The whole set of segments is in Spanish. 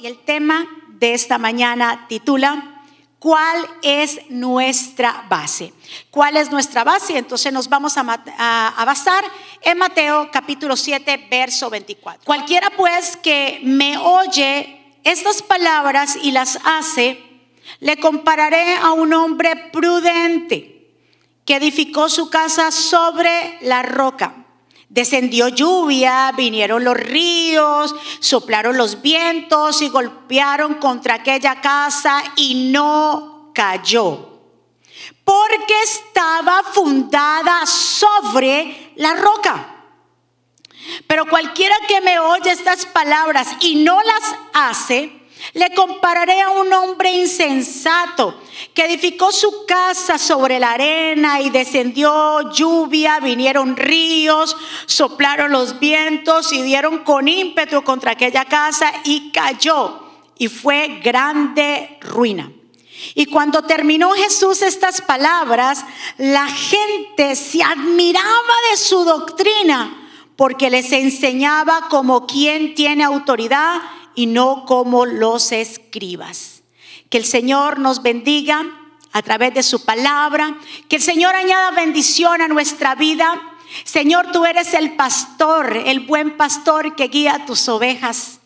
y el tema de esta mañana titula ¿Cuál es nuestra base? ¿Cuál es nuestra base? Entonces nos vamos a, basar en Mateo capítulo 7, verso 24. Cualquiera pues que me oye estas palabras y las hace, le compararé a un hombre prudente que edificó su casa sobre la roca. Descendió lluvia, vinieron los ríos, soplaron los vientos y golpearon contra aquella casa y no cayó. Porque estaba fundada sobre la roca. Pero cualquiera que me oye estas palabras y no las hace, le compararé a un hombre insensato que edificó su casa sobre la arena y descendió lluvia, vinieron ríos, soplaron los vientos y dieron con ímpetu contra aquella casa y cayó y fue grande ruina. Y cuando terminó Jesús estas palabras, la gente se admiraba de su doctrina porque les enseñaba como quien tiene autoridad y no como los escribas. Que el Señor nos bendiga a través de su palabra, que el Señor añada bendición a nuestra vida. Señor, tú eres el pastor, el buen pastor que guía tus ovejas.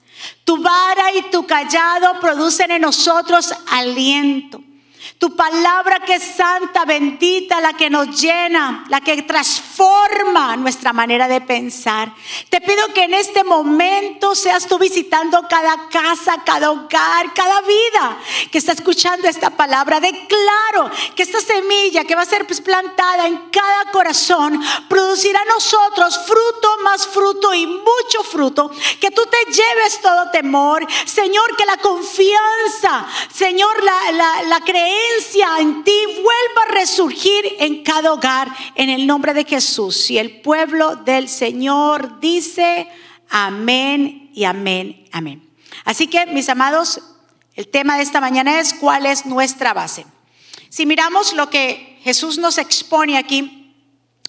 Tu vara y tu callado producen en nosotros aliento. Tu palabra que es santa, bendita, la que nos llena, la que transforma nuestra manera de pensar. Te pido que en este momento seas tú visitando cada casa, cada hogar, cada vida que está escuchando esta palabra. Declaro que esta semilla que va a ser pues, plantada en cada corazón producirá a nosotros fruto más fruto y mucho fruto. Que tú te lleves todo temor. Señor, que la confianza, Señor, la, la, la creencia en ti vuelva a resurgir en cada hogar en el nombre de Jesús. Y el pueblo del Señor dice amén y amén, amén. Así que, mis amados, el tema de esta mañana es cuál es nuestra base. Si miramos lo que Jesús nos expone aquí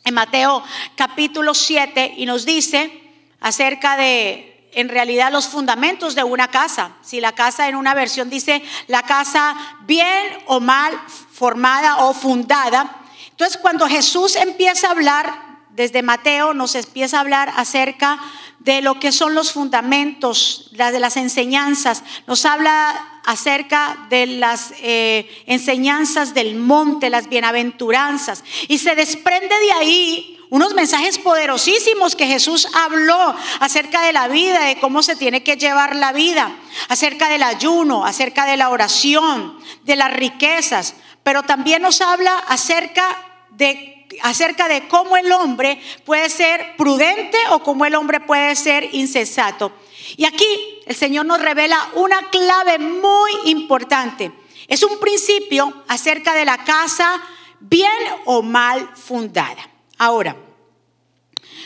en Mateo capítulo 7 y nos dice acerca de en realidad los fundamentos de una casa. Si la casa en una versión dice la casa bien o mal formada o fundada. Entonces cuando Jesús empieza a hablar, desde Mateo nos empieza a hablar acerca de lo que son los fundamentos, de las enseñanzas. Nos habla acerca de las eh, enseñanzas del monte, las bienaventuranzas. Y se desprende de ahí unos mensajes poderosísimos que Jesús habló acerca de la vida, de cómo se tiene que llevar la vida, acerca del ayuno, acerca de la oración, de las riquezas, pero también nos habla acerca de acerca de cómo el hombre puede ser prudente o cómo el hombre puede ser insensato. Y aquí el Señor nos revela una clave muy importante. Es un principio acerca de la casa bien o mal fundada. Ahora,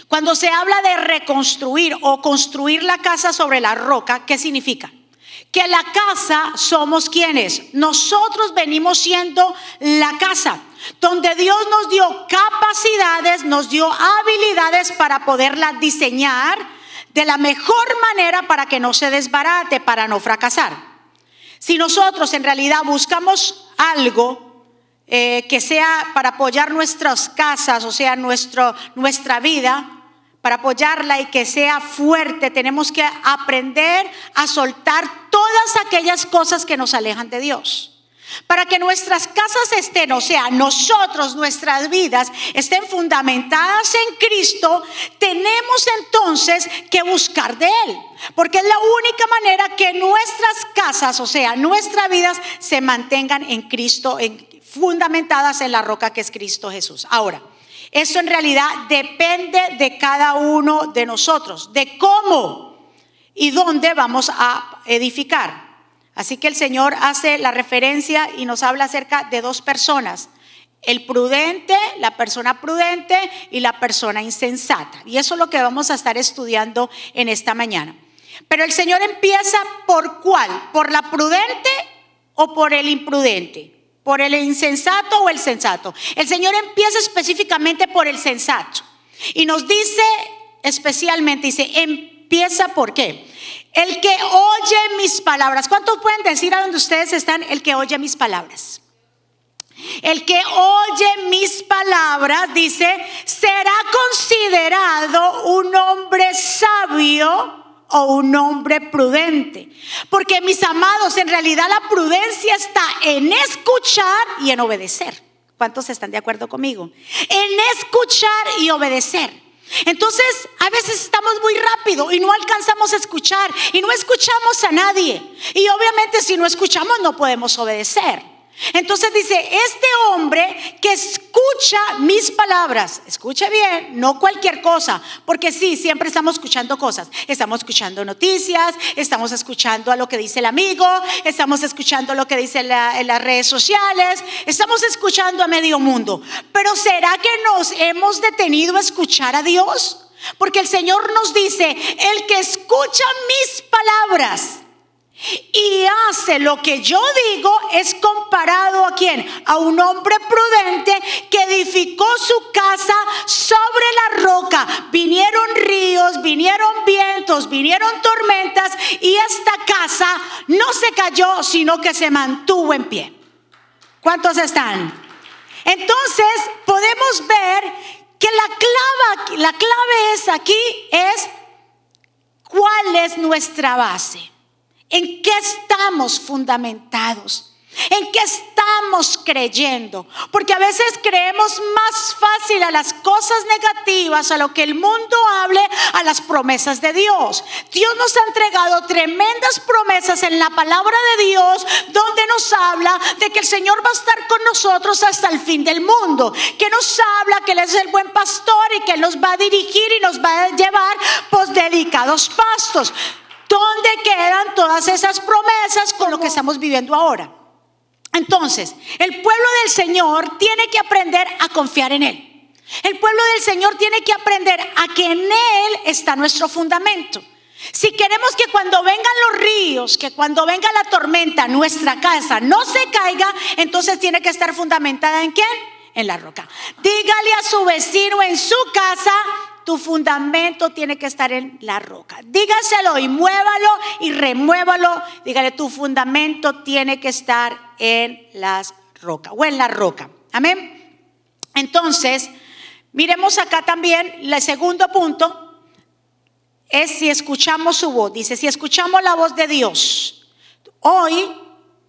cuando se habla de reconstruir o construir la casa sobre la roca, ¿qué significa? Que la casa somos quienes. Nosotros venimos siendo la casa, donde Dios nos dio capacidades, nos dio habilidades para poderla diseñar de la mejor manera para que no se desbarate, para no fracasar. Si nosotros en realidad buscamos algo eh, que sea para apoyar nuestras casas, o sea, nuestro, nuestra vida, para apoyarla y que sea fuerte, tenemos que aprender a soltar todas aquellas cosas que nos alejan de Dios. Para que nuestras casas estén, o sea, nosotros, nuestras vidas, estén fundamentadas en Cristo, tenemos entonces que buscar de Él. Porque es la única manera que nuestras casas, o sea, nuestras vidas, se mantengan en Cristo, en, fundamentadas en la roca que es Cristo Jesús. Ahora, esto en realidad depende de cada uno de nosotros, de cómo y dónde vamos a edificar. Así que el Señor hace la referencia y nos habla acerca de dos personas. El prudente, la persona prudente y la persona insensata. Y eso es lo que vamos a estar estudiando en esta mañana. Pero el Señor empieza por cuál? ¿Por la prudente o por el imprudente? ¿Por el insensato o el sensato? El Señor empieza específicamente por el sensato. Y nos dice especialmente, dice, empieza por qué. El que oye mis palabras. ¿Cuántos pueden decir a donde ustedes están? El que oye mis palabras. El que oye mis palabras, dice, será considerado un hombre sabio o un hombre prudente. Porque mis amados, en realidad la prudencia está en escuchar y en obedecer. ¿Cuántos están de acuerdo conmigo? En escuchar y obedecer. Entonces, a veces estamos muy rápido y no alcanzamos a escuchar y no escuchamos a nadie. Y obviamente si no escuchamos no podemos obedecer. Entonces dice, este hombre que escucha mis palabras, escuche bien, no cualquier cosa, porque sí, siempre estamos escuchando cosas, estamos escuchando noticias, estamos escuchando a lo que dice el amigo, estamos escuchando lo que dice en las redes sociales, estamos escuchando a medio mundo, pero ¿será que nos hemos detenido a escuchar a Dios? Porque el Señor nos dice, el que escucha mis palabras, y hace lo que yo digo es comparado a quién? A un hombre prudente que edificó su casa sobre la roca. Vinieron ríos, vinieron vientos, vinieron tormentas y esta casa no se cayó, sino que se mantuvo en pie. ¿Cuántos están? Entonces podemos ver que la clave, la clave es aquí es cuál es nuestra base. ¿En qué estamos fundamentados? ¿En qué estamos creyendo? Porque a veces creemos más fácil a las cosas negativas, a lo que el mundo hable, a las promesas de Dios. Dios nos ha entregado tremendas promesas en la palabra de Dios, donde nos habla de que el Señor va a estar con nosotros hasta el fin del mundo, que nos habla que Él es el buen pastor y que Él nos va a dirigir y nos va a llevar por delicados pastos. ¿Dónde quedan todas esas promesas con lo que estamos viviendo ahora? Entonces, el pueblo del Señor tiene que aprender a confiar en Él. El pueblo del Señor tiene que aprender a que en Él está nuestro fundamento. Si queremos que cuando vengan los ríos, que cuando venga la tormenta, nuestra casa no se caiga, entonces tiene que estar fundamentada en quién? En la roca. Dígale a su vecino en su casa, tu fundamento tiene que estar en la roca. Dígaselo y muévalo y remuévalo. Dígale, tu fundamento tiene que estar en las rocas o en la roca. Amén. Entonces, miremos acá también el segundo punto es si escuchamos su voz. Dice, si escuchamos la voz de Dios. Hoy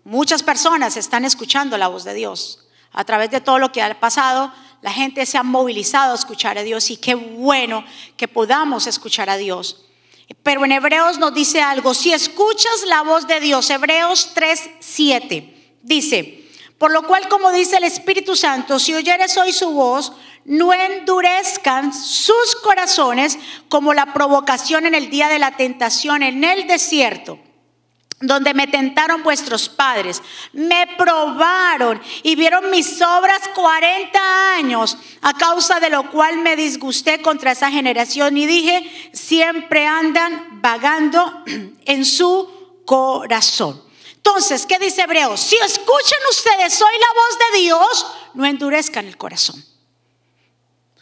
muchas personas están escuchando la voz de Dios a través de todo lo que ha pasado la gente se ha movilizado a escuchar a Dios y qué bueno que podamos escuchar a Dios. Pero en Hebreos nos dice algo, si escuchas la voz de Dios, Hebreos 3, 7, dice, por lo cual como dice el Espíritu Santo, si oyeres hoy su voz, no endurezcan sus corazones como la provocación en el día de la tentación en el desierto donde me tentaron vuestros padres, me probaron y vieron mis obras 40 años, a causa de lo cual me disgusté contra esa generación y dije, siempre andan vagando en su corazón. Entonces, ¿qué dice Hebreo? Si escuchan ustedes soy la voz de Dios, no endurezcan el corazón.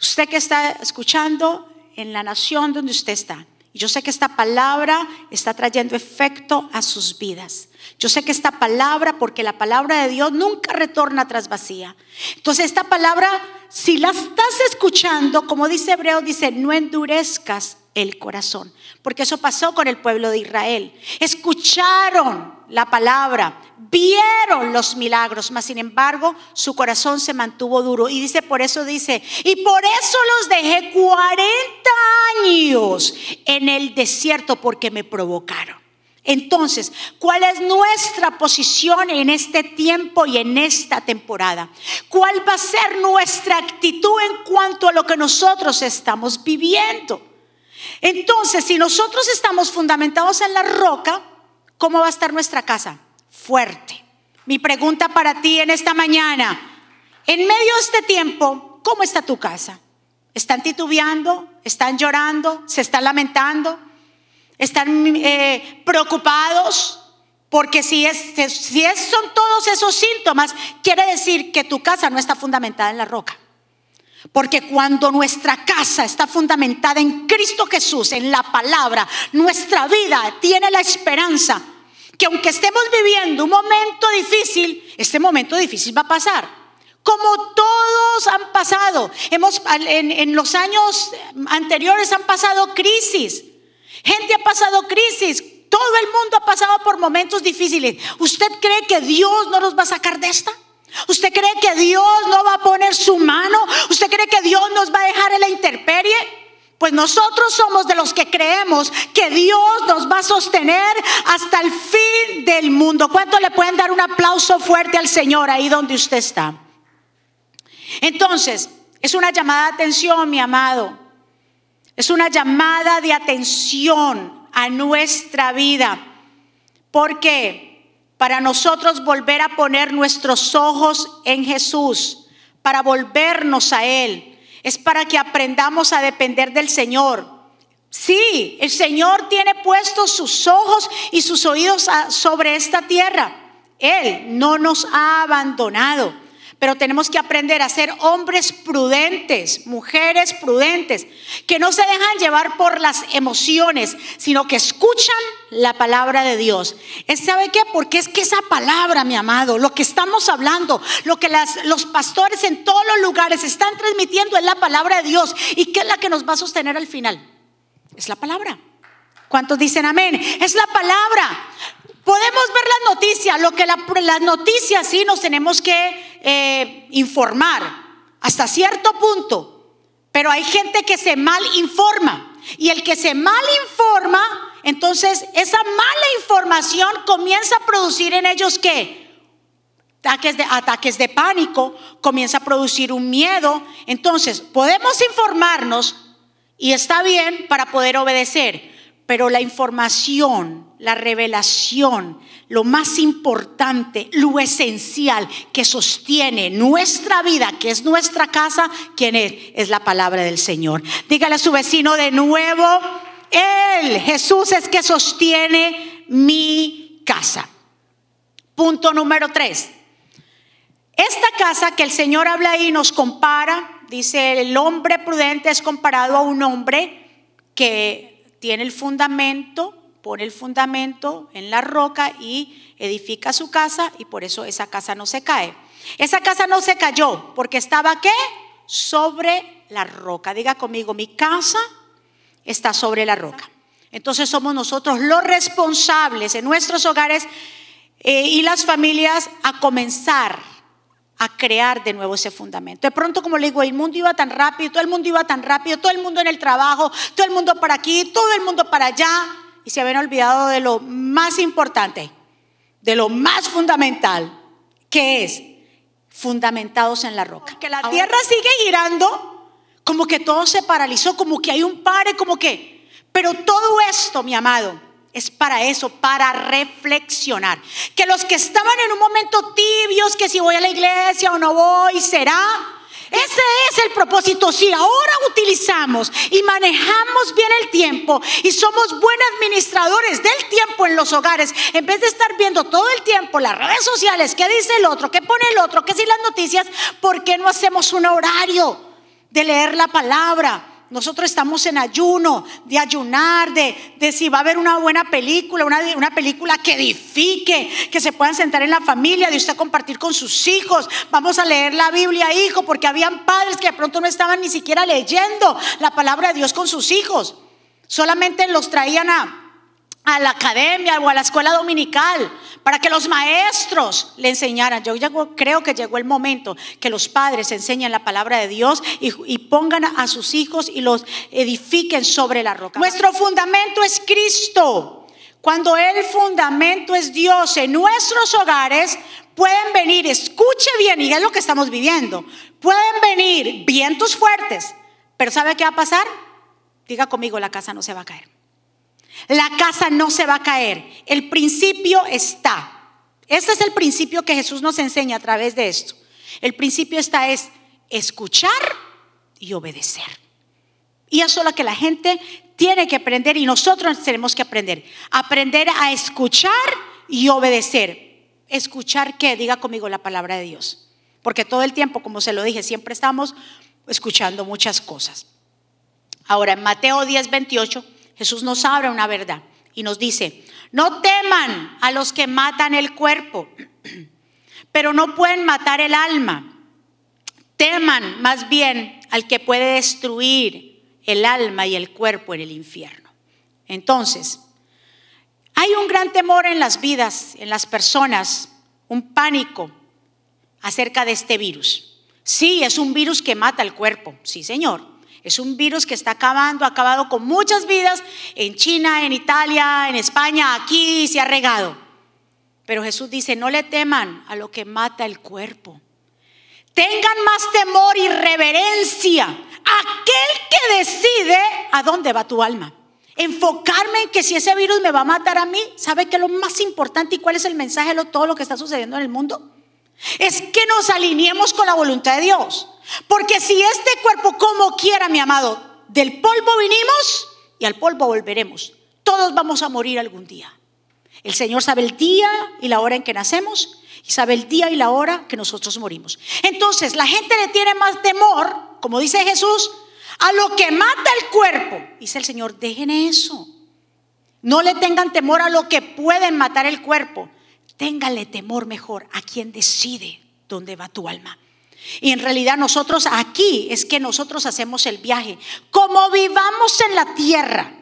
Usted que está escuchando en la nación donde usted está, yo sé que esta palabra está trayendo efecto a sus vidas. Yo sé que esta palabra, porque la palabra de Dios nunca retorna tras vacía. Entonces esta palabra, si la estás escuchando, como dice Hebreo, dice, no endurezcas el corazón, porque eso pasó con el pueblo de Israel. Escucharon la palabra, vieron los milagros, mas sin embargo su corazón se mantuvo duro. Y dice, por eso dice, y por eso los dejé 40 años en el desierto porque me provocaron. Entonces, ¿cuál es nuestra posición en este tiempo y en esta temporada? ¿Cuál va a ser nuestra actitud en cuanto a lo que nosotros estamos viviendo? Entonces, si nosotros estamos fundamentados en la roca, ¿cómo va a estar nuestra casa? Fuerte. Mi pregunta para ti en esta mañana, en medio de este tiempo, ¿cómo está tu casa? ¿Están titubeando? ¿Están llorando? ¿Se están lamentando? ¿Están eh, preocupados? Porque si, es, si es, son todos esos síntomas, quiere decir que tu casa no está fundamentada en la roca. Porque cuando nuestra casa está fundamentada en Cristo Jesús, en la palabra, nuestra vida tiene la esperanza que aunque estemos viviendo un momento difícil, este momento difícil va a pasar. Como todos han pasado, hemos en, en los años anteriores han pasado crisis. Gente ha pasado crisis, todo el mundo ha pasado por momentos difíciles. ¿Usted cree que Dios no nos va a sacar de esta? ¿Usted cree que Dios no va a poner su mano? ¿Usted cree que Dios nos va a dejar en la intemperie? Pues nosotros somos de los que creemos que Dios nos va a sostener hasta el fin del mundo. ¿Cuánto le pueden dar un aplauso fuerte al Señor ahí donde usted está? Entonces, es una llamada de atención, mi amado. Es una llamada de atención a nuestra vida. ¿Por qué? Para nosotros volver a poner nuestros ojos en Jesús, para volvernos a Él. Es para que aprendamos a depender del Señor. Sí, el Señor tiene puestos sus ojos y sus oídos sobre esta tierra. Él no nos ha abandonado. Pero tenemos que aprender a ser hombres prudentes, mujeres prudentes, que no se dejan llevar por las emociones, sino que escuchan la palabra de Dios. ¿Sabe qué? Porque es que esa palabra, mi amado, lo que estamos hablando, lo que los pastores en todos los lugares están transmitiendo es la palabra de Dios. ¿Y qué es la que nos va a sostener al final? Es la palabra. ¿Cuántos dicen amén? Es la palabra. Podemos ver las noticias, lo que las noticias sí nos tenemos que eh, informar hasta cierto punto, pero hay gente que se mal informa y el que se mal informa, entonces esa mala información comienza a producir en ellos qué? Ataques de, ataques de pánico, comienza a producir un miedo. Entonces, podemos informarnos y está bien para poder obedecer, pero la información, la revelación, lo más importante, lo esencial que sostiene nuestra vida, que es nuestra casa, ¿quién es? Es la palabra del Señor. Dígale a su vecino de nuevo, Él, Jesús es que sostiene mi casa. Punto número tres. Esta casa que el Señor habla ahí nos compara, dice, el hombre prudente es comparado a un hombre que tiene el fundamento, pone el fundamento en la roca y edifica su casa y por eso esa casa no se cae. Esa casa no se cayó porque estaba qué? Sobre la roca. Diga conmigo, mi casa está sobre la roca. Entonces somos nosotros los responsables en nuestros hogares eh, y las familias a comenzar a crear de nuevo ese fundamento. De pronto, como le digo, el mundo iba tan rápido, todo el mundo iba tan rápido, todo el mundo en el trabajo, todo el mundo para aquí, todo el mundo para allá, y se habían olvidado de lo más importante, de lo más fundamental, que es fundamentados en la roca. Que la tierra sigue girando, como que todo se paralizó, como que hay un pare, como que, pero todo esto, mi amado, es para eso, para reflexionar. Que los que estaban en un momento tibios, que si voy a la iglesia o no voy, será. Ese es el propósito. Si ahora utilizamos y manejamos bien el tiempo y somos buenos administradores del tiempo en los hogares, en vez de estar viendo todo el tiempo las redes sociales, qué dice el otro, qué pone el otro, qué si las noticias, ¿por qué no hacemos un horario de leer la palabra? Nosotros estamos en ayuno, de ayunar, de, de si va a haber una buena película, una, una, película que edifique, que se puedan sentar en la familia, de usted compartir con sus hijos. Vamos a leer la Biblia, hijo, porque habían padres que de pronto no estaban ni siquiera leyendo la palabra de Dios con sus hijos. Solamente los traían a, a la academia o a la escuela dominical para que los maestros le enseñaran. Yo creo que llegó el momento que los padres enseñen la palabra de Dios y, pongan a sus hijos y los edifiquen sobre la roca. Nuestro fundamento es Cristo. Cuando el fundamento es Dios en nuestros hogares, pueden venir, escuche bien, y es lo que estamos viviendo, pueden venir vientos fuertes, pero ¿sabe qué va a pasar? Diga conmigo, la casa no se va a caer. La casa no se va a caer. El principio está. Este es el principio que Jesús nos enseña a través de esto. El principio está es escuchar y obedecer. Y eso es lo que la gente tiene que aprender y nosotros tenemos que aprender. Aprender a escuchar y obedecer. ¿Escuchar qué? Diga conmigo la palabra de Dios. Porque todo el tiempo, como se lo dije, siempre estamos escuchando muchas cosas. Ahora, en Mateo 10, 28, Jesús nos abre una verdad y nos dice, no teman a los que matan el cuerpo, pero no pueden matar el alma. Teman más bien al que puede destruir el alma y el cuerpo en el infierno. Entonces, hay un gran temor en las vidas, en las personas, un pánico acerca de este virus. Sí, es un virus que mata el cuerpo, sí señor. Es un virus que está acabando, ha acabado con muchas vidas en China, en Italia, en España, aquí se ha regado. Pero Jesús dice, no le teman a lo que mata el cuerpo. Tengan más temor y reverencia aquel que decide a dónde va tu alma. Enfocarme en que si ese virus me va a matar a mí, ¿sabe qué es lo más importante y cuál es el mensaje de todo lo que está sucediendo en el mundo? Es que nos alineemos con la voluntad de Dios. Porque si este cuerpo como quiera, mi amado, del polvo vinimos y al polvo volveremos. Todos vamos a morir algún día. El Señor sabe el día y la hora en que nacemos y sabe el día y la hora que nosotros morimos. Entonces, la gente le tiene más temor, como dice Jesús, a lo que mata el cuerpo. Dice el Señor, dejen eso. No le tengan temor a lo que pueden matar el cuerpo. Téngale temor mejor a quien decide dónde va tu alma. Y en realidad nosotros aquí es que nosotros hacemos el viaje. Como vivamos en la tierra,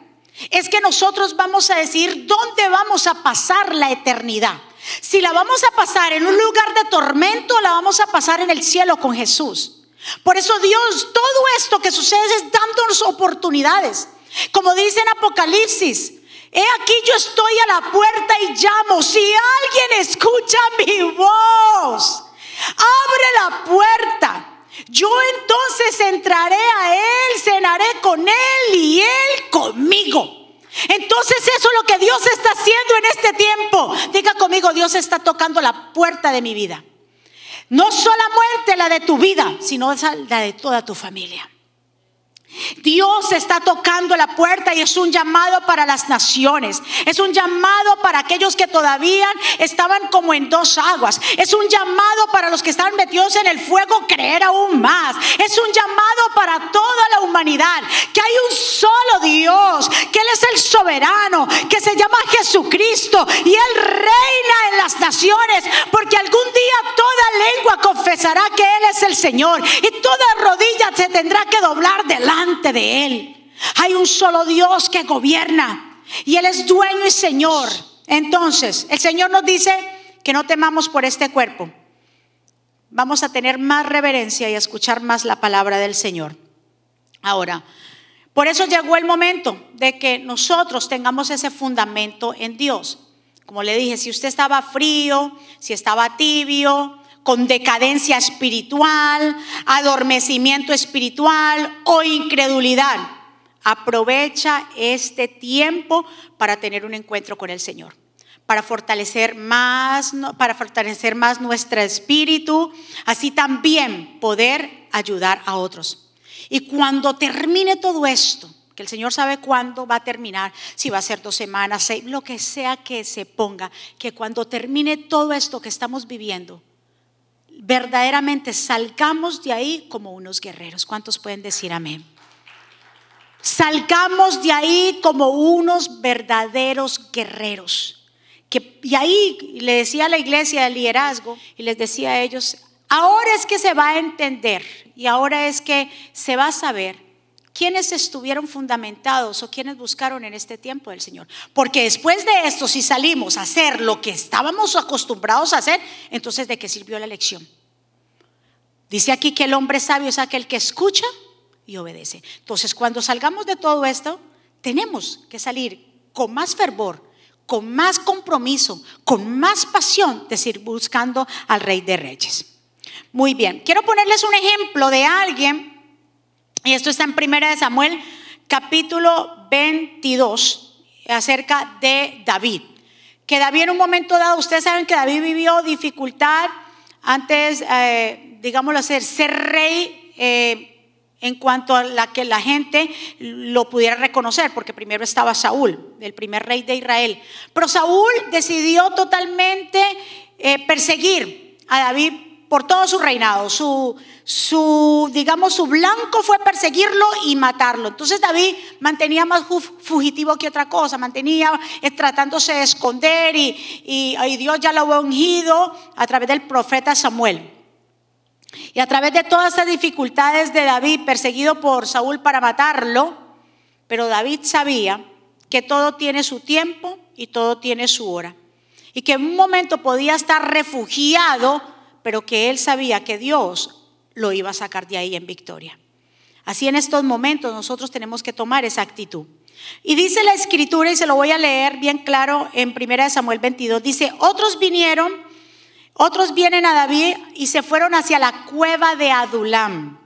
es que nosotros vamos a decir dónde vamos a pasar la eternidad. Si la vamos a pasar en un lugar de tormento, la vamos a pasar en el cielo con Jesús. Por eso Dios, todo esto que sucede es dándonos oportunidades. Como dice en Apocalipsis, he aquí yo estoy a la puerta y llamo. Si alguien escucha mi voz Abre la puerta. Yo entonces entraré a Él, cenaré con Él y Él conmigo. Entonces eso es lo que Dios está haciendo en este tiempo. Diga conmigo, Dios está tocando la puerta de mi vida. No solamente la de tu vida, sino la de toda tu familia. Dios está tocando la puerta y es un llamado para las naciones. Es un llamado para aquellos que todavía estaban como en dos aguas. Es un llamado para los que están metidos en el fuego creer aún más. Es un llamado para toda la humanidad. Que hay un solo Dios, que Él es el soberano, que se llama Jesucristo y Él reina en las naciones. Porque algún día toda lengua confesará que Él es el Señor y toda rodilla se tendrá que doblar delante de Él. Hay un solo Dios que gobierna y Él es dueño y Señor. Entonces, el Señor nos dice que no temamos por este cuerpo. Vamos a tener más reverencia y escuchar más la palabra del Señor. Ahora, por eso llegó el momento de que nosotros tengamos ese fundamento en Dios. Como le dije, si usted estaba frío, si estaba tibio, con decadencia espiritual, adormecimiento espiritual o incredulidad. Aprovecha este tiempo para tener un encuentro con el Señor, para fortalecer más, para fortalecer más nuestro espíritu, así también poder ayudar a otros. Y cuando termine todo esto, que el Señor sabe cuándo va a terminar, si va a ser dos semanas, seis, lo que sea que se ponga, que cuando termine todo esto que estamos viviendo, verdaderamente salgamos de ahí como unos guerreros. ¿Cuántos pueden decir amén? Salgamos de ahí como unos verdaderos guerreros. Que, y ahí le decía a la iglesia del liderazgo y les decía a ellos, ahora es que se va a entender y ahora es que se va a saber quiénes estuvieron fundamentados o quiénes buscaron en este tiempo del Señor. Porque después de esto, si salimos a hacer lo que estábamos acostumbrados a hacer, entonces ¿de qué sirvió la lección? Dice aquí que el hombre sabio es aquel que escucha y obedece. Entonces, cuando salgamos de todo esto, tenemos que salir con más fervor, con más compromiso, con más pasión de seguir buscando al Rey de Reyes. Muy bien, quiero ponerles un ejemplo de alguien y esto está en Primera de Samuel, capítulo 22, acerca de David. Que David en un momento dado, ustedes saben que David vivió dificultad antes, eh, digámoslo así, ser rey. Eh, en cuanto a la que la gente lo pudiera reconocer, porque primero estaba Saúl, el primer rey de Israel. Pero Saúl decidió totalmente eh, perseguir a David por todo su reinado. Su, digamos, su blanco fue perseguirlo y matarlo. Entonces David mantenía más fugitivo que otra cosa, mantenía eh, tratándose de esconder y, y, Dios ya lo había ungido a través del profeta Samuel. Y a través de todas estas dificultades de David, perseguido por Saúl para matarlo, pero David sabía que todo tiene su tiempo y todo tiene su hora. Y que en un momento podía estar refugiado pero que él sabía que Dios lo iba a sacar de ahí en victoria. Así en estos momentos nosotros tenemos que tomar esa actitud. Y dice la escritura, y se lo voy a leer bien claro en 1 Samuel 22, dice, otros vinieron, otros vienen a David y se fueron hacia la cueva de Adulam.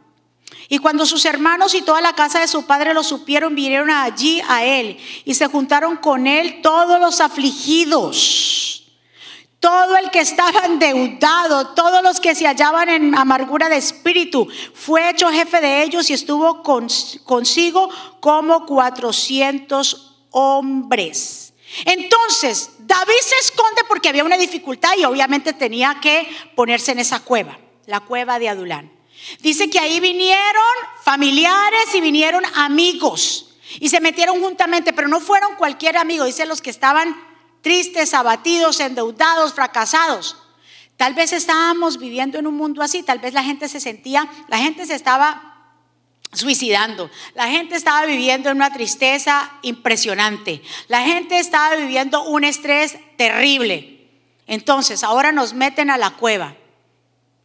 Y cuando sus hermanos y toda la casa de su padre lo supieron, vinieron allí a él y se juntaron con él todos los afligidos todo el que estaba endeudado, todos los que se hallaban en amargura de espíritu, fue hecho jefe de ellos y estuvo consigo como 400 hombres. Entonces, David se esconde porque había una dificultad y obviamente tenía que ponerse en esa cueva, la cueva de Adulán. Dice que ahí vinieron familiares y vinieron amigos y se metieron juntamente, pero no fueron cualquier amigo, dice los que estaban tristes, abatidos, endeudados, fracasados. Tal vez estábamos viviendo en un mundo así, tal vez la gente se sentía, la gente se estaba suicidando, la gente estaba viviendo en una tristeza impresionante, la gente estaba viviendo un estrés terrible. Entonces, ahora nos meten a la cueva.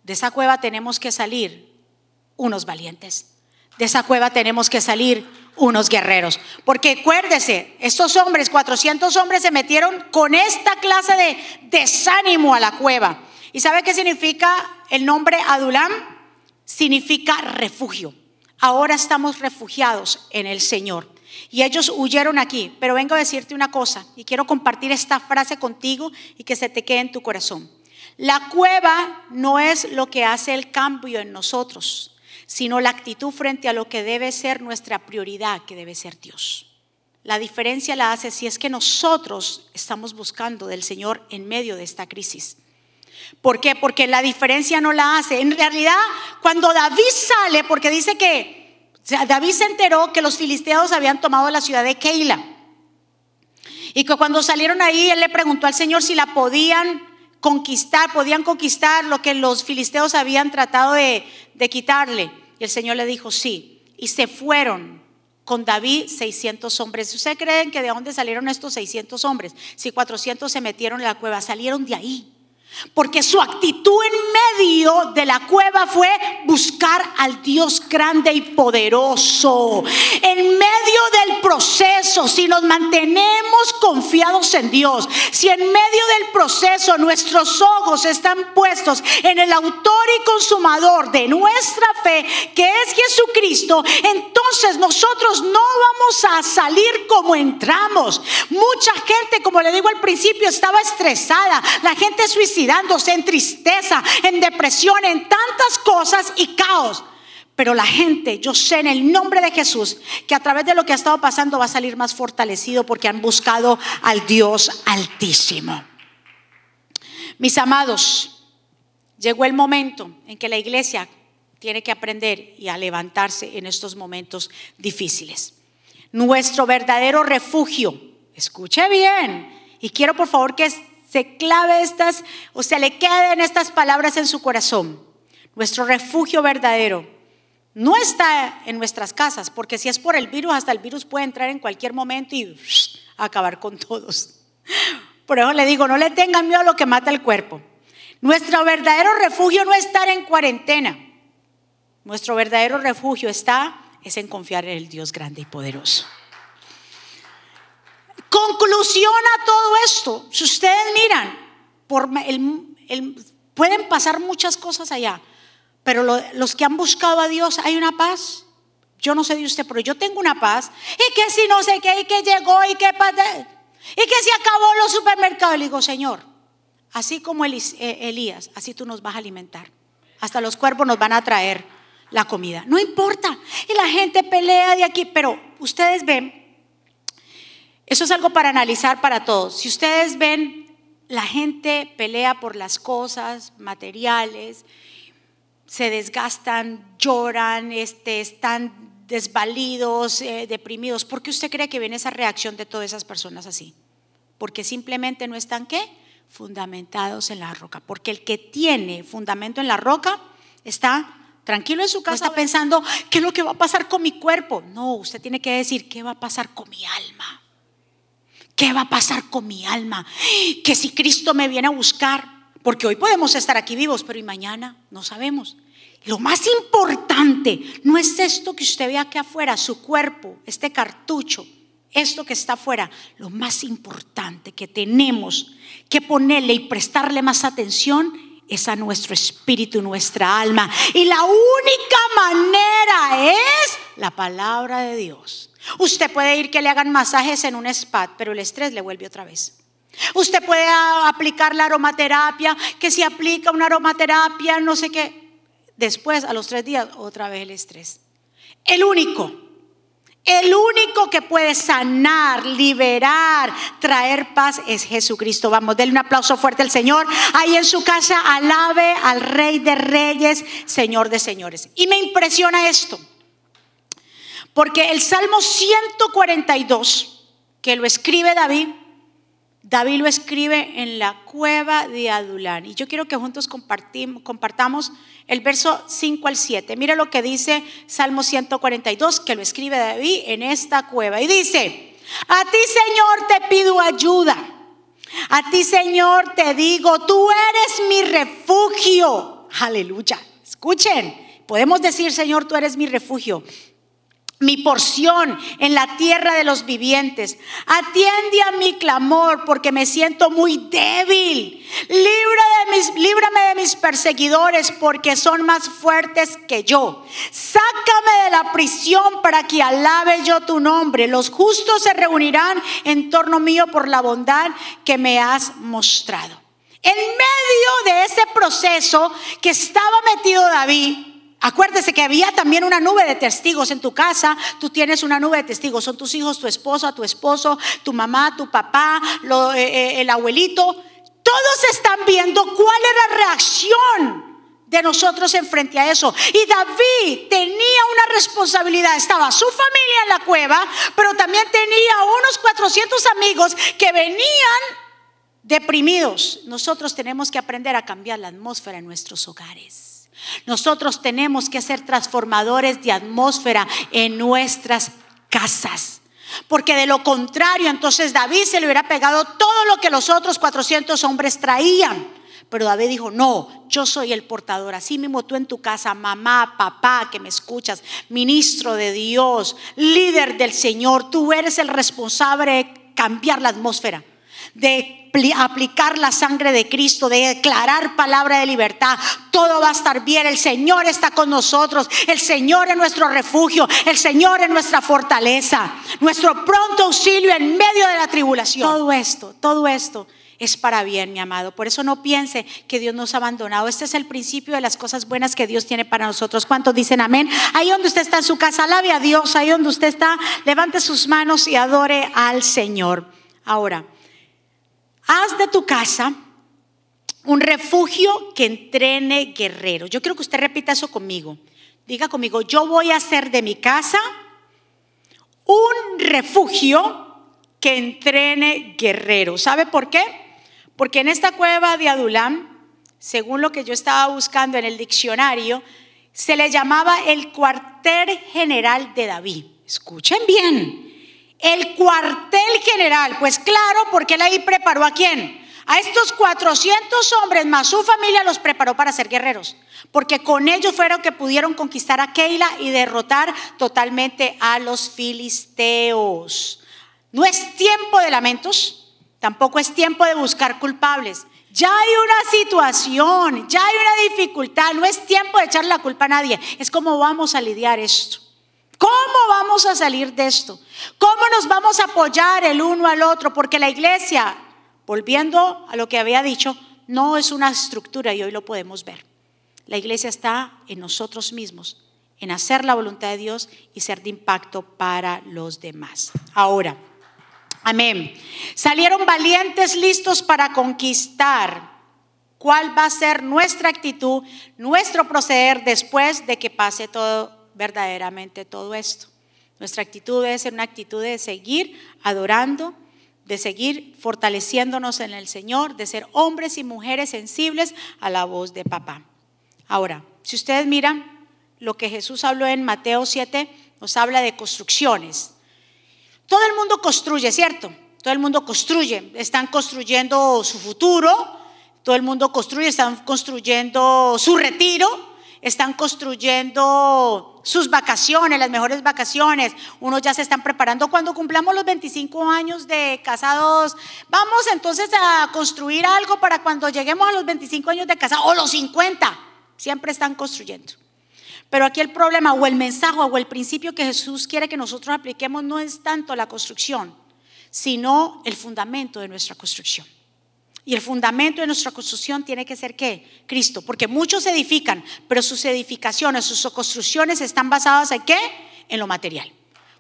De esa cueva tenemos que salir unos valientes. De esa cueva tenemos que salir unos guerreros. Porque acuérdese, estos hombres, 400 hombres se metieron con esta clase de desánimo a la cueva. ¿Y sabe qué significa el nombre Adulam? Significa refugio. Ahora estamos refugiados en el Señor. Y ellos huyeron aquí. Pero vengo a decirte una cosa y quiero compartir esta frase contigo y que se te quede en tu corazón. La cueva no es lo que hace el cambio en nosotros sino la actitud frente a lo que debe ser nuestra prioridad, que debe ser Dios. La diferencia la hace si es que nosotros estamos buscando del Señor en medio de esta crisis. ¿Por qué? Porque la diferencia no la hace. En realidad, cuando David sale, porque dice que David se enteró que los filisteos habían tomado la ciudad de Keila. Y que cuando salieron ahí, él le preguntó al Señor si la podían conquistar, podían conquistar lo que los filisteos habían tratado de, quitarle. Y el Señor le dijo, sí. Y se fueron con David 600 hombres. ¿Ustedes creen que de dónde salieron estos 600 hombres? Si 400 se metieron en la cueva, salieron de ahí. Porque su actitud en medio de la cueva fue buscar al Dios grande y poderoso. En medio del proceso, si nos mantenemos confiados en Dios, si en medio del proceso nuestros ojos están puestos en el autor y consumador de nuestra fe, que es Jesucristo, entonces nosotros no vamos a salir como entramos. Mucha gente, como le digo al principio, estaba estresada. La gente suicida en tristeza, en depresión, en tantas cosas y caos. Pero la gente, yo sé en el nombre de Jesús que a través de lo que ha estado pasando va a salir más fortalecido porque han buscado al Dios altísimo. Mis amados, llegó el momento en que la iglesia tiene que aprender y a levantarse en estos momentos difíciles. Nuestro verdadero refugio, escuche bien, y quiero por favor que se clave estas, o se le queden estas palabras en su corazón. Nuestro refugio verdadero no está en nuestras casas, porque si es por el virus, hasta el virus puede entrar en cualquier momento y acabar con todos. Por eso le digo, no le tengan miedo a lo que mata el cuerpo. Nuestro verdadero refugio no es estar en cuarentena. Nuestro verdadero refugio está es en confiar en el Dios grande y poderoso. Conclusión a todo esto, si ustedes miran, pueden pasar muchas cosas allá, pero los que han buscado a Dios, hay una paz. Yo no sé de usted, pero yo tengo una paz. Y que si no sé qué, y que llegó, y que y que se acabó los supermercados. Le digo, Señor, así como eh, Elías, así tú nos vas a alimentar. Hasta los cuerpos nos van a traer la comida. No importa. Y la gente pelea de aquí, pero ustedes ven eso es algo para analizar para todos. Si ustedes ven la gente pelea por las cosas materiales, se desgastan, lloran, este, están desvalidos, eh, deprimidos. ¿Por qué usted cree que viene esa reacción de todas esas personas así? Porque simplemente no están qué? Fundamentados en la roca. Porque el que tiene fundamento en la roca está tranquilo en su casa, está pensando, ¿qué es lo que va a pasar con mi cuerpo? No, usted tiene que decir, ¿qué va a pasar con mi alma? ¿Qué va a pasar con mi alma? Que si Cristo me viene a buscar, porque hoy podemos estar aquí vivos, pero ¿y mañana? No sabemos. Lo más importante no es esto que usted ve aquí afuera, su cuerpo, este cartucho, esto que está afuera. Lo más importante que tenemos que ponerle y prestarle más atención es a nuestro espíritu, nuestra alma. Y la única manera es la palabra de Dios. Usted puede ir que le hagan masajes en un spa, pero el estrés le vuelve otra vez. Usted puede aplicar la aromaterapia, que si aplica una aromaterapia, no sé qué. Después, a los tres días, otra vez el estrés. El único, el único que puede sanar, liberar, traer paz es Jesucristo. Vamos, denle un aplauso fuerte al Señor. Ahí en su casa, alabe al Rey de Reyes, Señor de Señores. Y me impresiona esto, porque el Salmo 142, que lo escribe David, David lo escribe en la cueva de Adulán. Y yo quiero que juntos compartamos el verso 5 al 7. Mira lo que dice Salmo 142, que lo escribe David en esta cueva. Y dice, a ti Señor te pido ayuda. A ti Señor te digo, tú eres mi refugio. Aleluya. Escuchen, podemos decir Señor, tú eres mi refugio mi porción en la tierra de los vivientes. Atiende a mi clamor porque me siento muy débil. de mis, líbrame de mis perseguidores porque son más fuertes que yo. Sácame de la prisión para que alabe yo tu nombre. Los justos se reunirán en torno mío por la bondad que me has mostrado. En medio de ese proceso que estaba metido David, Acuérdese que había también una nube de testigos en tu casa. Tú tienes una nube de testigos. Son tus hijos, tu esposa, tu esposo, tu mamá, tu papá, eh, eh, el abuelito. Todos están viendo cuál es la reacción de nosotros en frente a eso. Y David tenía una responsabilidad. Estaba su familia en la cueva, pero también tenía unos 400 amigos que venían deprimidos. Nosotros tenemos que aprender a cambiar la atmósfera en nuestros hogares. Nosotros tenemos que ser transformadores de atmósfera en nuestras casas. Porque de lo contrario, entonces David se le hubiera pegado todo lo que los otros 400 hombres traían. Pero David dijo, no, yo soy el portador. Así mismo tú en tu casa, mamá, papá, que me escuchas, ministro de Dios, líder del Señor, tú eres el responsable de cambiar la atmósfera, de aplicar la sangre de Cristo, de declarar palabra de libertad, todo va a estar bien. El Señor está con nosotros. El Señor es nuestro refugio. El Señor es nuestra fortaleza. Nuestro pronto auxilio en medio de la tribulación. Todo esto, todo esto es para bien, mi amado. Por eso no piense que Dios nos ha abandonado. Este es el principio de las cosas buenas que Dios tiene para nosotros. ¿Cuántos dicen amén? Ahí donde usted está en su casa, alabe a Dios. Ahí donde usted está, levante sus manos y adore al Señor. Ahora, Haz de tu casa un refugio que entrene guerreros. Yo quiero que usted repita eso conmigo. Diga conmigo, yo voy a hacer de mi casa un refugio que entrene guerreros. ¿Sabe por qué? Porque en esta cueva de Adulam, según lo que yo estaba buscando en el diccionario, se le llamaba el cuartel general de David. Escuchen bien. El cuartel general, pues claro, porque él ahí preparó a quién? A estos 400 hombres más su familia los preparó para ser guerreros, porque con ellos fueron que pudieron conquistar a Keila y derrotar totalmente a los filisteos. No es tiempo de lamentos, tampoco es tiempo de buscar culpables. Ya hay una situación, ya hay una dificultad, no es tiempo de echar la culpa a nadie, es cómo vamos a lidiar esto. ¿Cómo vamos a salir de esto? ¿Cómo nos vamos a apoyar el uno al otro? Porque la iglesia, volviendo a lo que había dicho, no es una estructura y hoy lo podemos ver. La iglesia está en nosotros mismos, en hacer la voluntad de Dios y ser de impacto para los demás. Ahora, Amén. Salieron valientes, listos para conquistar. ¿Cuál va a ser nuestra actitud, nuestro proceder después de que pase todo, verdaderamente todo esto? Nuestra actitud debe ser una actitud de seguir adorando, de seguir fortaleciéndonos en el Señor, de ser hombres y mujeres sensibles a la voz de papá. Ahora, si ustedes miran lo que Jesús habló en Mateo 7, nos habla de construcciones. Todo el mundo construye, ¿cierto? Todo el mundo construye. Están construyendo su futuro, todo el mundo construye, están construyendo su retiro, están construyendo sus vacaciones, las mejores vacaciones. Unos ya se están preparando cuando cumplamos los 25 años de casados. Vamos entonces a construir algo para cuando lleguemos a los 25 años de casados o los 50. Siempre están construyendo. Pero aquí el problema o el mensaje o el principio que Jesús quiere que nosotros apliquemos no es tanto la construcción, sino el fundamento de nuestra construcción. Y el fundamento de nuestra construcción tiene que ser qué? Cristo. Porque muchos edifican, pero sus edificaciones, sus construcciones están basadas en qué? En lo material.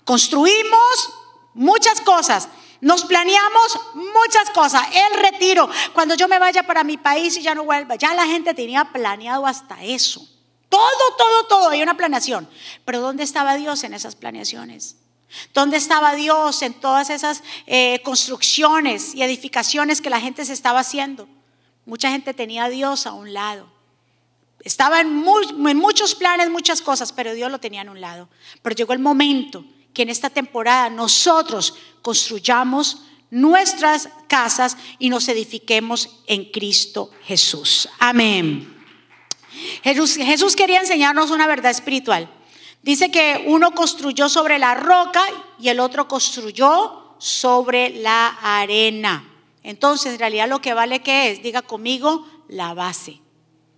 Construimos muchas cosas. Nos planeamos muchas cosas. El retiro. Cuando yo me vaya para mi país y ya no vuelva. Ya la gente tenía planeado hasta eso. Todo, todo, todo. Hay una planeación. Pero ¿dónde estaba Dios en esas planeaciones? ¿Dónde estaba Dios en todas esas eh, construcciones y edificaciones que la gente se estaba haciendo? Mucha gente tenía a Dios a un lado. Estaba en, muchos planes, muchas cosas, pero Dios lo tenía en un lado. Pero llegó el momento que en esta temporada nosotros construyamos nuestras casas y nos edifiquemos en Cristo Jesús. Amén. Jesús quería enseñarnos una verdad espiritual. Dice que uno construyó sobre la roca y el otro construyó sobre la arena. Entonces, en realidad lo que vale que es, diga conmigo, la base.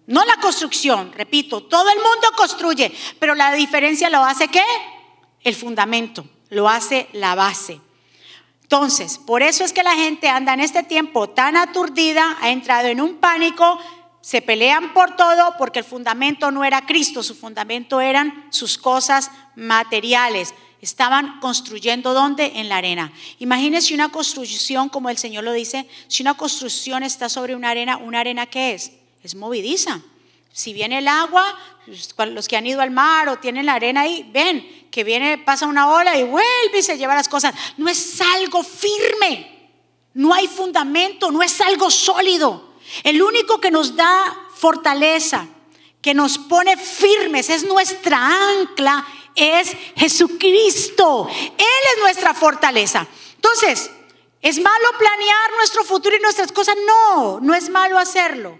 No la construcción, repito, todo el mundo construye, pero la diferencia lo hace qué? El fundamento, lo hace la base. Entonces, por eso es que la gente anda en este tiempo tan aturdida, ha entrado en un pánico, se pelean por todo porque el fundamento no era Cristo, su fundamento eran sus cosas materiales. Estaban construyendo dónde? En la arena. Imagínense una construcción, como el Señor lo dice, si una construcción está sobre una arena, ¿una arena qué es? Es movidiza. Si viene el agua, pues, los que han ido al mar o tienen la arena ahí, ven que viene, pasa una ola y vuelve y se lleva las cosas. No es algo firme, no hay fundamento, no es algo sólido. El único que nos da fortaleza, que nos pone firmes, es nuestra ancla, es Jesucristo. Él es nuestra fortaleza. Entonces, ¿es malo planear nuestro futuro y nuestras cosas? No, no es malo hacerlo.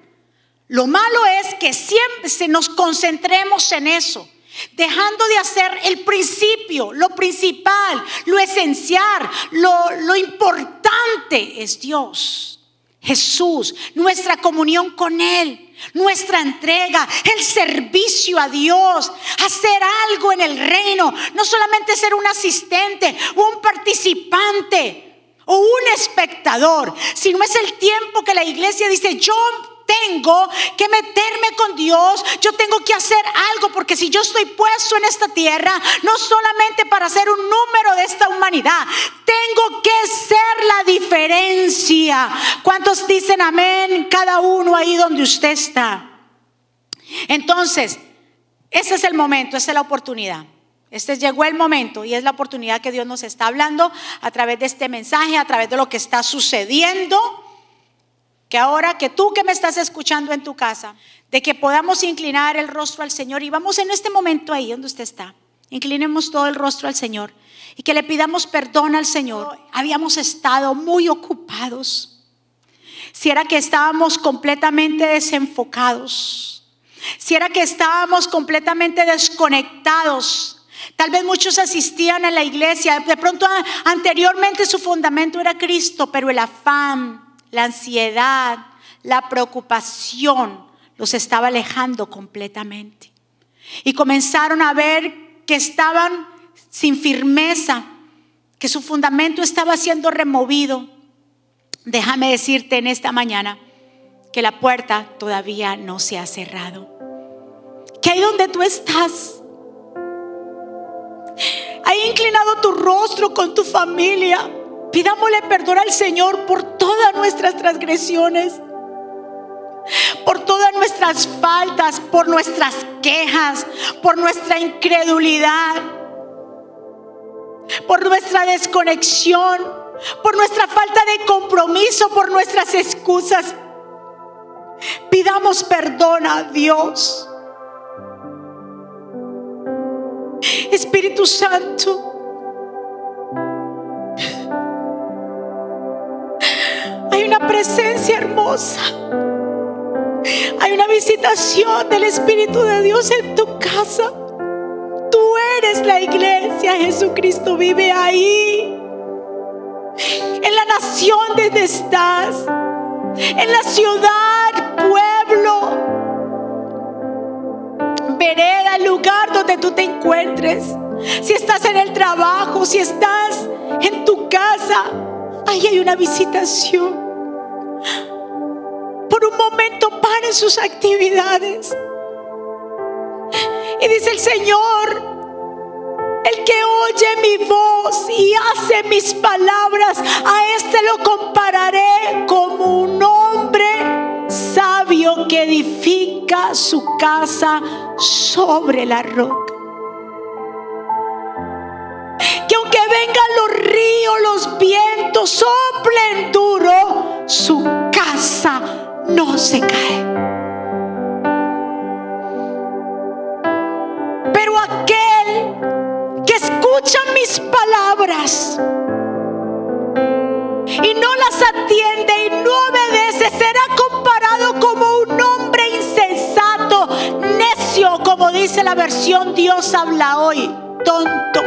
Lo malo es que siempre nos concentremos en eso, dejando de hacer el principio, lo principal, lo esencial, lo, lo importante es Dios. Jesús, nuestra comunión con Él, nuestra entrega, el servicio a Dios, hacer algo en el reino, no solamente ser un asistente, un participante o un espectador, sino es el tiempo que la iglesia dice, yo tengo que meterme con Dios, yo tengo que hacer algo, porque si yo estoy puesto en esta tierra, no solamente para ser un número de esta humanidad, tengo que ser la diferencia. ¿Cuántos dicen amén? Cada uno ahí donde usted está. Entonces, ese es el momento, esa es la oportunidad. Este llegó el momento y es la oportunidad que Dios nos está hablando a través de este mensaje, a través de lo que está sucediendo que ahora que tú que me estás escuchando en tu casa, de que podamos inclinar el rostro al Señor y vamos en este momento ahí donde usted está, inclinemos todo el rostro al Señor y que le pidamos perdón al Señor. Habíamos estado muy ocupados. Si era que estábamos completamente desenfocados, si era que estábamos completamente desconectados, Tal vez muchos asistían a la iglesia, de pronto anteriormente su fundamento era Cristo, pero el afán, la ansiedad, la preocupación los estaba alejando completamente. Y comenzaron a ver que estaban sin firmeza, que su fundamento estaba siendo removido. Déjame decirte en esta mañana que la puerta todavía no se ha cerrado. Que ahí donde tú estás, hay inclinado tu rostro con tu familia Pidámosle perdón al Señor por todas nuestras transgresiones, por todas nuestras faltas, por nuestras quejas, por nuestra incredulidad, por nuestra desconexión, por nuestra falta de compromiso, por nuestras excusas. Pidamos perdón a Dios. Espíritu Santo. Una presencia hermosa. Hay una visitación del Espíritu de Dios en tu casa. Tú eres la iglesia. Jesucristo vive ahí. En la nación donde estás. En la ciudad, pueblo vereda, el lugar donde tú te encuentres. Si estás en el trabajo, si estás en tu casa, ahí hay una visitación. Sus actividades. Y dice el Señor, el que oye mi voz y hace mis palabras, a este lo compararé como un hombre sabio que edifica su casa sobre la roca. Que aunque vengan los ríos, los vientos, soplen duro, su casa no se cae. Pero aquel que escucha mis palabras y no las atiende y no obedece, será comparado como un hombre insensato, necio, como dice la versión Dios habla hoy, tonto.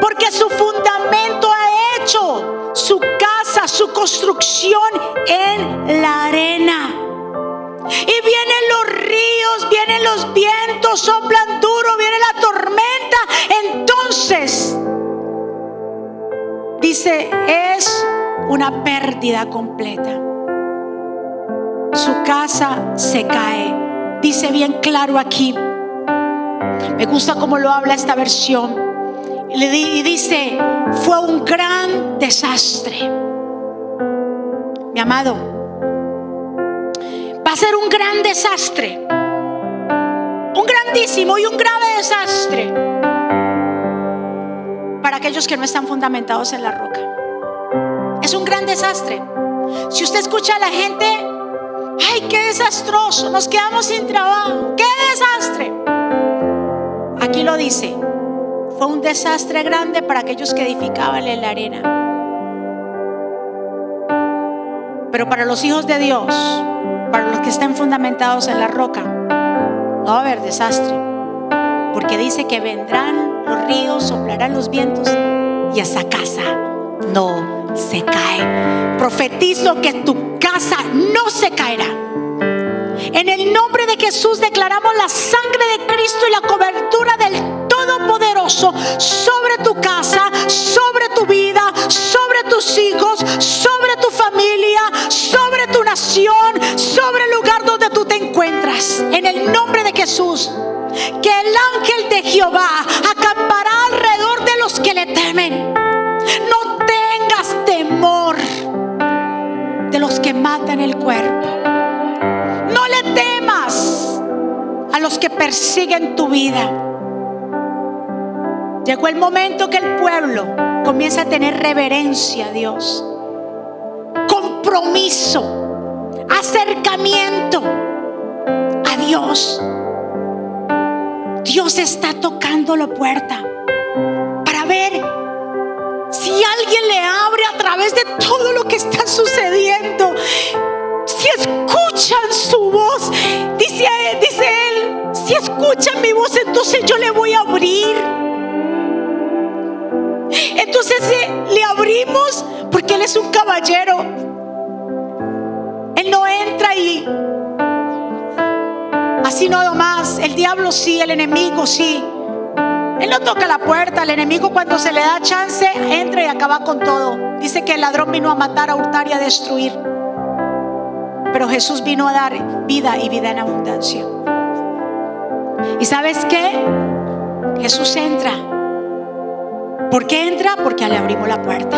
Porque su fundamento ha hecho su casa, su construcción en la arena. Y vienen los ríos, vienen los vientos, soplan duro, viene la tormenta. Entonces, dice, es una pérdida completa. Su casa se cae. Dice bien claro aquí. Me gusta cómo lo habla esta versión. Y dice, fue un gran desastre. Mi amado, va a ser un gran desastre. Un grandísimo y un grave desastre para aquellos que no están fundamentados en la roca. Es un gran desastre. Si usted escucha a la gente, ay, qué desastroso, nos quedamos sin trabajo, qué desastre. Aquí lo dice, fue un desastre grande para aquellos que edificaban en la arena. Pero para los hijos de Dios, para los que estén fundamentados en la roca, no va a haber desastre. Porque dice que vendrán los ríos, soplarán los vientos y esa casa no se cae. Profetizo que tu casa no se caerá. En el nombre de Jesús declaramos la sangre de Cristo y la cobertura del Todopoderoso sobre tu casa, sobre tu vida, sobre tus hijos, sobre tu familia, sobre tu nación, sobre el lugar donde tú te encuentras. En el nombre de Jesús, que el ángel de Jehová acampará alrededor de los que le temen. No tengas temor de los que matan el cuerpo. No le temas a los que persiguen tu vida. Llegó el momento que el pueblo comienza a tener reverencia a Dios, compromiso, acercamiento a Dios. Dios está tocando la puerta para ver si alguien le abre a través de todo lo que está sucediendo. Si escuchan su voz, dice, dice él, si escuchan mi voz, entonces yo le voy a abrir. Entonces le abrimos porque Él es un caballero. Él no entra y así no más. El diablo sí, el enemigo sí. Él no toca la puerta. El enemigo cuando se le da chance entra y acaba con todo. Dice que el ladrón vino a matar, a hurtar y a destruir. Pero Jesús vino a dar vida y vida en abundancia. ¿Y sabes qué? Jesús entra ¿Por qué entra? Porque le abrimos la puerta.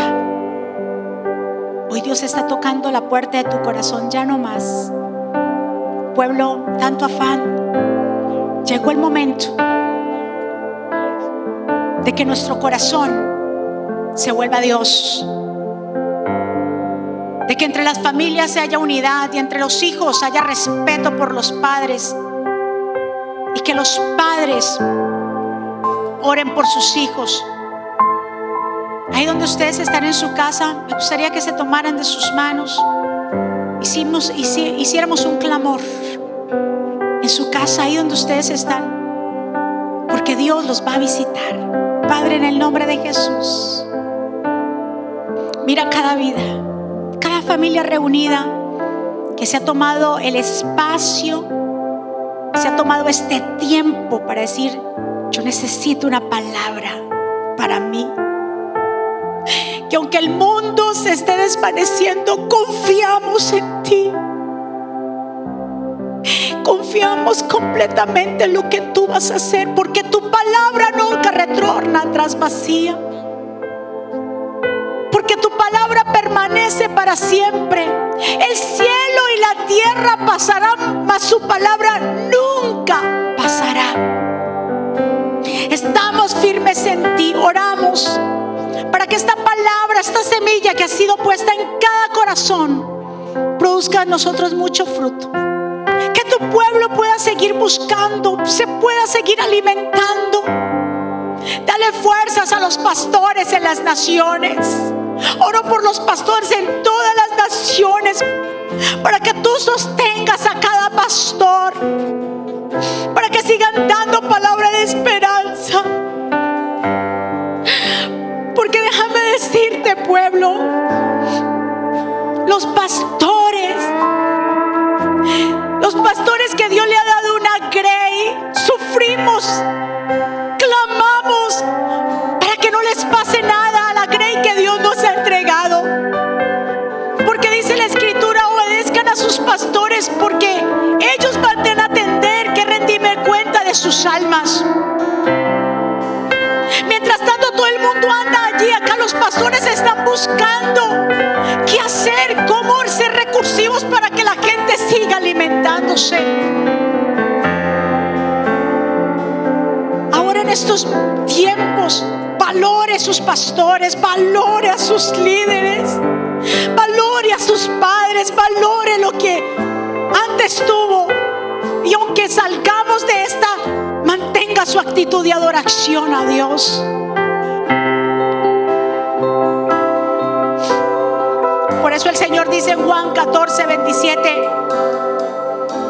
Hoy Dios está tocando la puerta de tu corazón, ya no más. Pueblo, tanto afán. Llegó el momento de que nuestro corazón se vuelva a Dios. De que entre las familias haya unidad y entre los hijos haya respeto por los padres. Y que los padres oren por sus hijos. Ahí donde ustedes están en su casa, me gustaría que se tomaran de sus manos. Hiciéramos un clamor en su casa, ahí donde ustedes están. Porque Dios los va a visitar. Padre, en el nombre de Jesús. Mira cada vida, cada familia reunida que se ha tomado el espacio, se ha tomado este tiempo para decir, yo necesito una palabra para mí. Que aunque el mundo se esté desvaneciendo, confiamos en ti. Confiamos completamente en lo que tú vas a hacer, porque tu palabra nunca retorna tras vacía. Porque tu palabra permanece para siempre. El cielo y la tierra pasarán, mas su palabra nunca pasará. Estamos firmes en ti, oramos para que esta palabra, esta semilla que ha sido puesta en cada corazón, produzca en nosotros mucho fruto. Que tu pueblo pueda seguir buscando, se pueda seguir alimentando. Dale fuerzas a los pastores en las naciones. Oro por los pastores en todas las naciones para que tú sostengas a cada pastor, para que sigan dando palabra de esperanza. Porque déjame decirte, pueblo, los pastores, los pastores que Dios le ha dado una grey, sufrimos, clamamos para que no les pase nada a la grey que Dios nos ha entregado. Porque dice la escritura, obedezcan a sus pastores porque ellos van a atender que rendirme cuenta de sus almas. Están buscando qué hacer, cómo ser recursivos para que la gente siga alimentándose. Ahora en estos tiempos, valore a sus pastores, valore a sus líderes, valore a sus padres, valore lo que antes tuvo. Y aunque salgamos de esta mantenga su actitud de adoración a Dios. Por eso el Señor dice en Juan 14, 27,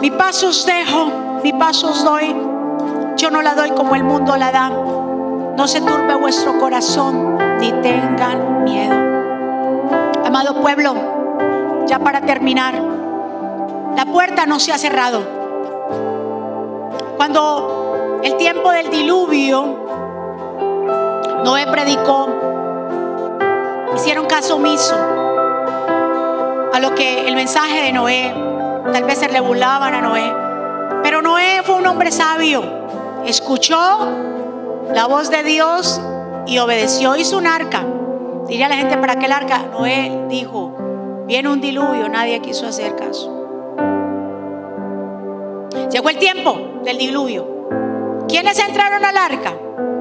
mi paso os dejo, mi paso os doy, yo no la doy como el mundo la da. No se turbe vuestro corazón ni tengan miedo. Amado pueblo, ya para terminar, la puerta no se ha cerrado. Cuando el tiempo del diluvio, Noé predicó, hicieron caso omiso a lo que el mensaje de Noé, tal vez se le burlaban a Noé, pero Noé fue un hombre sabio, escuchó la voz de Dios y obedeció, hizo un arca. Diría la gente, ¿para qué el arca? Noé dijo, viene un diluvio, nadie quiso hacer caso. Llegó el tiempo del diluvio. ¿Quiénes entraron al arca?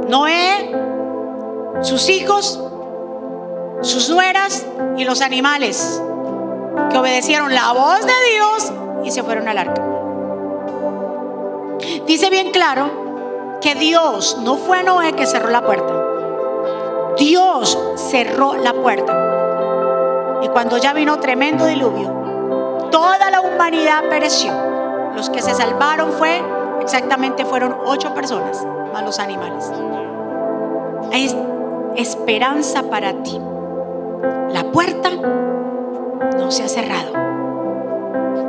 Noé, sus hijos, sus nueras y los animales que obedecieron la voz de Dios y se fueron al arca. Dice bien claro que Dios no fue Noé que cerró la puerta. Dios cerró la puerta. Y cuando ya vino tremendo diluvio, toda la humanidad pereció. Los que se salvaron fue Exactamente fueron ocho personas, más los animales. Hay esperanza para ti. La puerta no se ha cerrado.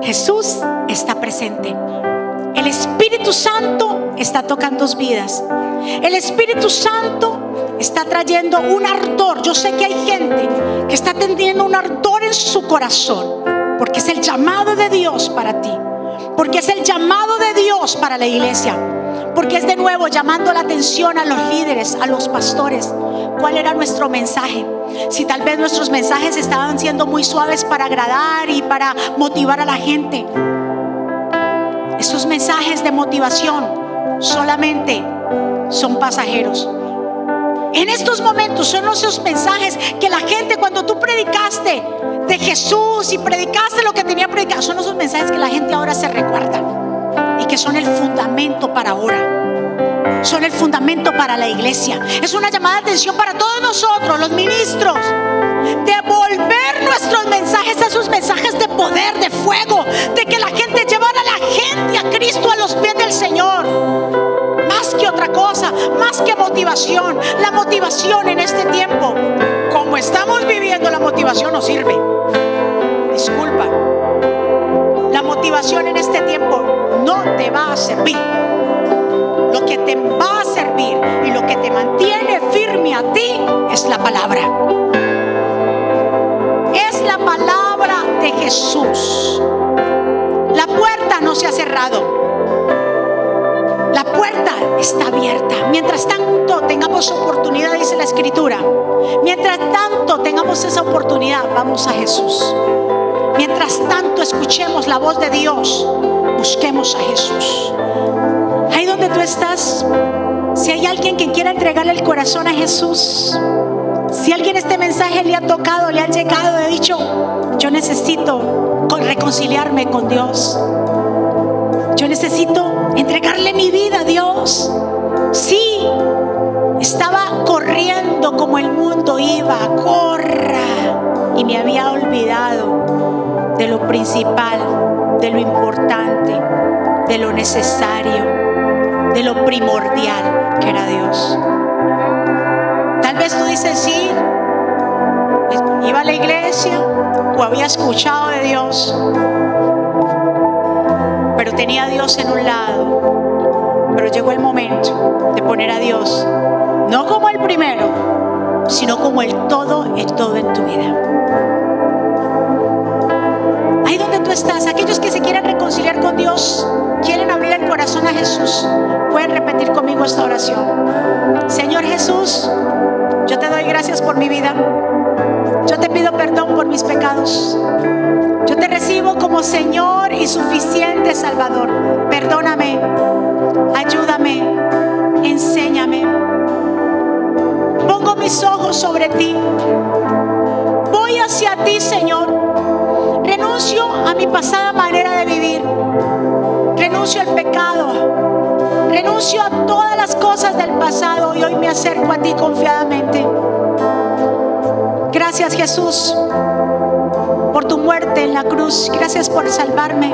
Jesús está presente. El Espíritu Santo está tocando vidas. El Espíritu Santo está trayendo un ardor. Yo sé que hay gente que está teniendo un ardor en su corazón, porque es el llamado de Dios para ti. Porque es el llamado de Dios para la iglesia. Porque es de nuevo llamando la atención a los líderes, a los pastores. cuál era nuestro mensaje. Si tal vez nuestros mensajes estaban siendo muy suaves para agradar y para motivar a la gente. Esos mensajes de motivación solamente son pasajeros. En estos momentos son esos mensajes que la gente cuando tú predicaste de Jesús y predicaste lo que tenía predicado, son esos mensajes que la gente ahora se recuerda y que son el fundamento para ahora. Son el fundamento para la iglesia. Es una llamada de atención para todos nosotros, los ministros, devolver nuestros mensajes, esos mensajes de poder, de fuego, de que la gente llevara a la gente a Cristo a los pies del Señor más que otra cosa, más que motivación. La motivación en este tiempo, como estamos viviendo, la motivación no sirve. Disculpa. La motivación en este tiempo no te va a servir. Lo que te y lo que te mantiene firme a ti es la palabra. Es la palabra de Jesús. La puerta no se ha cerrado. La puerta está abierta. Mientras tanto tengamos oportunidad, dice la escritura. Mientras tanto tengamos esa oportunidad, vamos a Jesús. Mientras tanto escuchemos la voz de Dios, busquemos a Jesús. Ahí donde tú estás, si hay alguien que quiera entregarle el corazón a Jesús, si alguien este mensaje le ha tocado, le ha llegado, le ha dicho, yo necesito reconciliarme con Dios. Yo necesito entregarle mi vida a Dios. Sí, estaba corriendo como el mundo iba, corra. Y me había olvidado de lo principal, de lo importante, de lo necesario, lo primordial que era Dios. Tal vez tú dices, sí, iba a la iglesia o había escuchado de Dios, pero tenía a Dios en un lado. Pero llegó el momento de poner a Dios, no como el primero, sino como el todo en todo en tu vida. Estás, aquellos que se quieren reconciliar con Dios, quieren abrir el corazón a Jesús, pueden repetir conmigo esta oración. Señor Jesús, yo te doy gracias por mi vida. Yo te pido perdón por mis pecados. Yo te recibo como Señor y suficiente Salvador. Perdóname, ayúdame, enséñame. Pongo mis ojos sobre ti. Voy hacia ti, Señor. Renuncio a mi pasada manera de vivir. Renuncio al pecado. Renuncio a todas las cosas del pasado y hoy me acerco a ti confiadamente. Gracias Jesús por tu muerte en la cruz. Gracias por salvarme.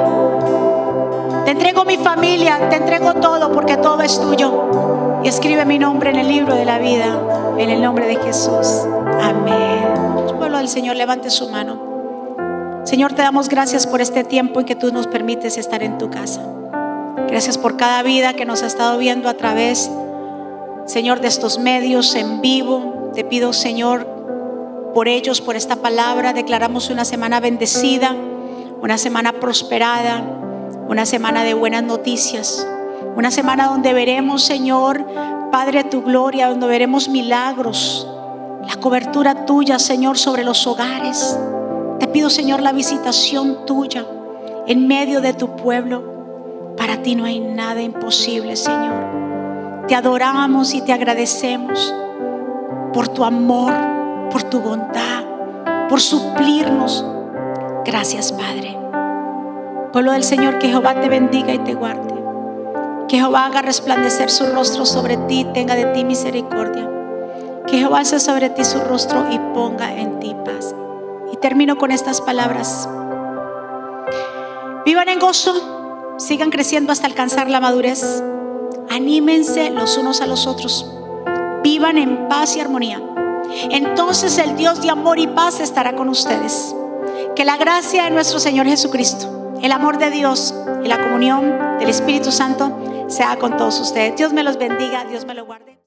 Te entrego mi familia, te entrego todo porque todo es tuyo. Y escribe mi nombre en el libro de la vida, en el nombre de Jesús. Amén. Pueblo del Señor, levante su mano. Señor, te damos gracias por este tiempo en que tú nos permites estar en tu casa. Gracias por cada vida que nos ha estado viendo a través, Señor, de estos medios en vivo. Te pido, Señor, por ellos, por esta palabra. Declaramos una semana bendecida, una semana prosperada, una semana de buenas noticias, una semana donde veremos, Señor, Padre, tu gloria, donde veremos milagros, la cobertura tuya, Señor, sobre los hogares. Te pido, Señor, la visitación tuya en medio de tu pueblo. Para ti no hay nada imposible, Señor. Te adoramos y te agradecemos por tu amor por tu bondad, por suplirnos. Gracias, Padre. Pueblo del Señor, que Jehová te bendiga y te guarde. Que Jehová haga resplandecer su rostro sobre ti, tenga de ti misericordia. Que Jehová alce sobre ti su rostro y ponga en ti paz. Y termino con estas palabras. Vivan en gozo, sigan creciendo hasta alcanzar la madurez. Anímense los unos a los otros. Vivan en paz y armonía entonces el Dios de amor y paz estará con ustedes. Que la gracia de nuestro Señor Jesucristo, el amor de Dios y la comunión del Espíritu Santo sea con todos ustedes. Dios me los bendiga, Dios me lo guarde.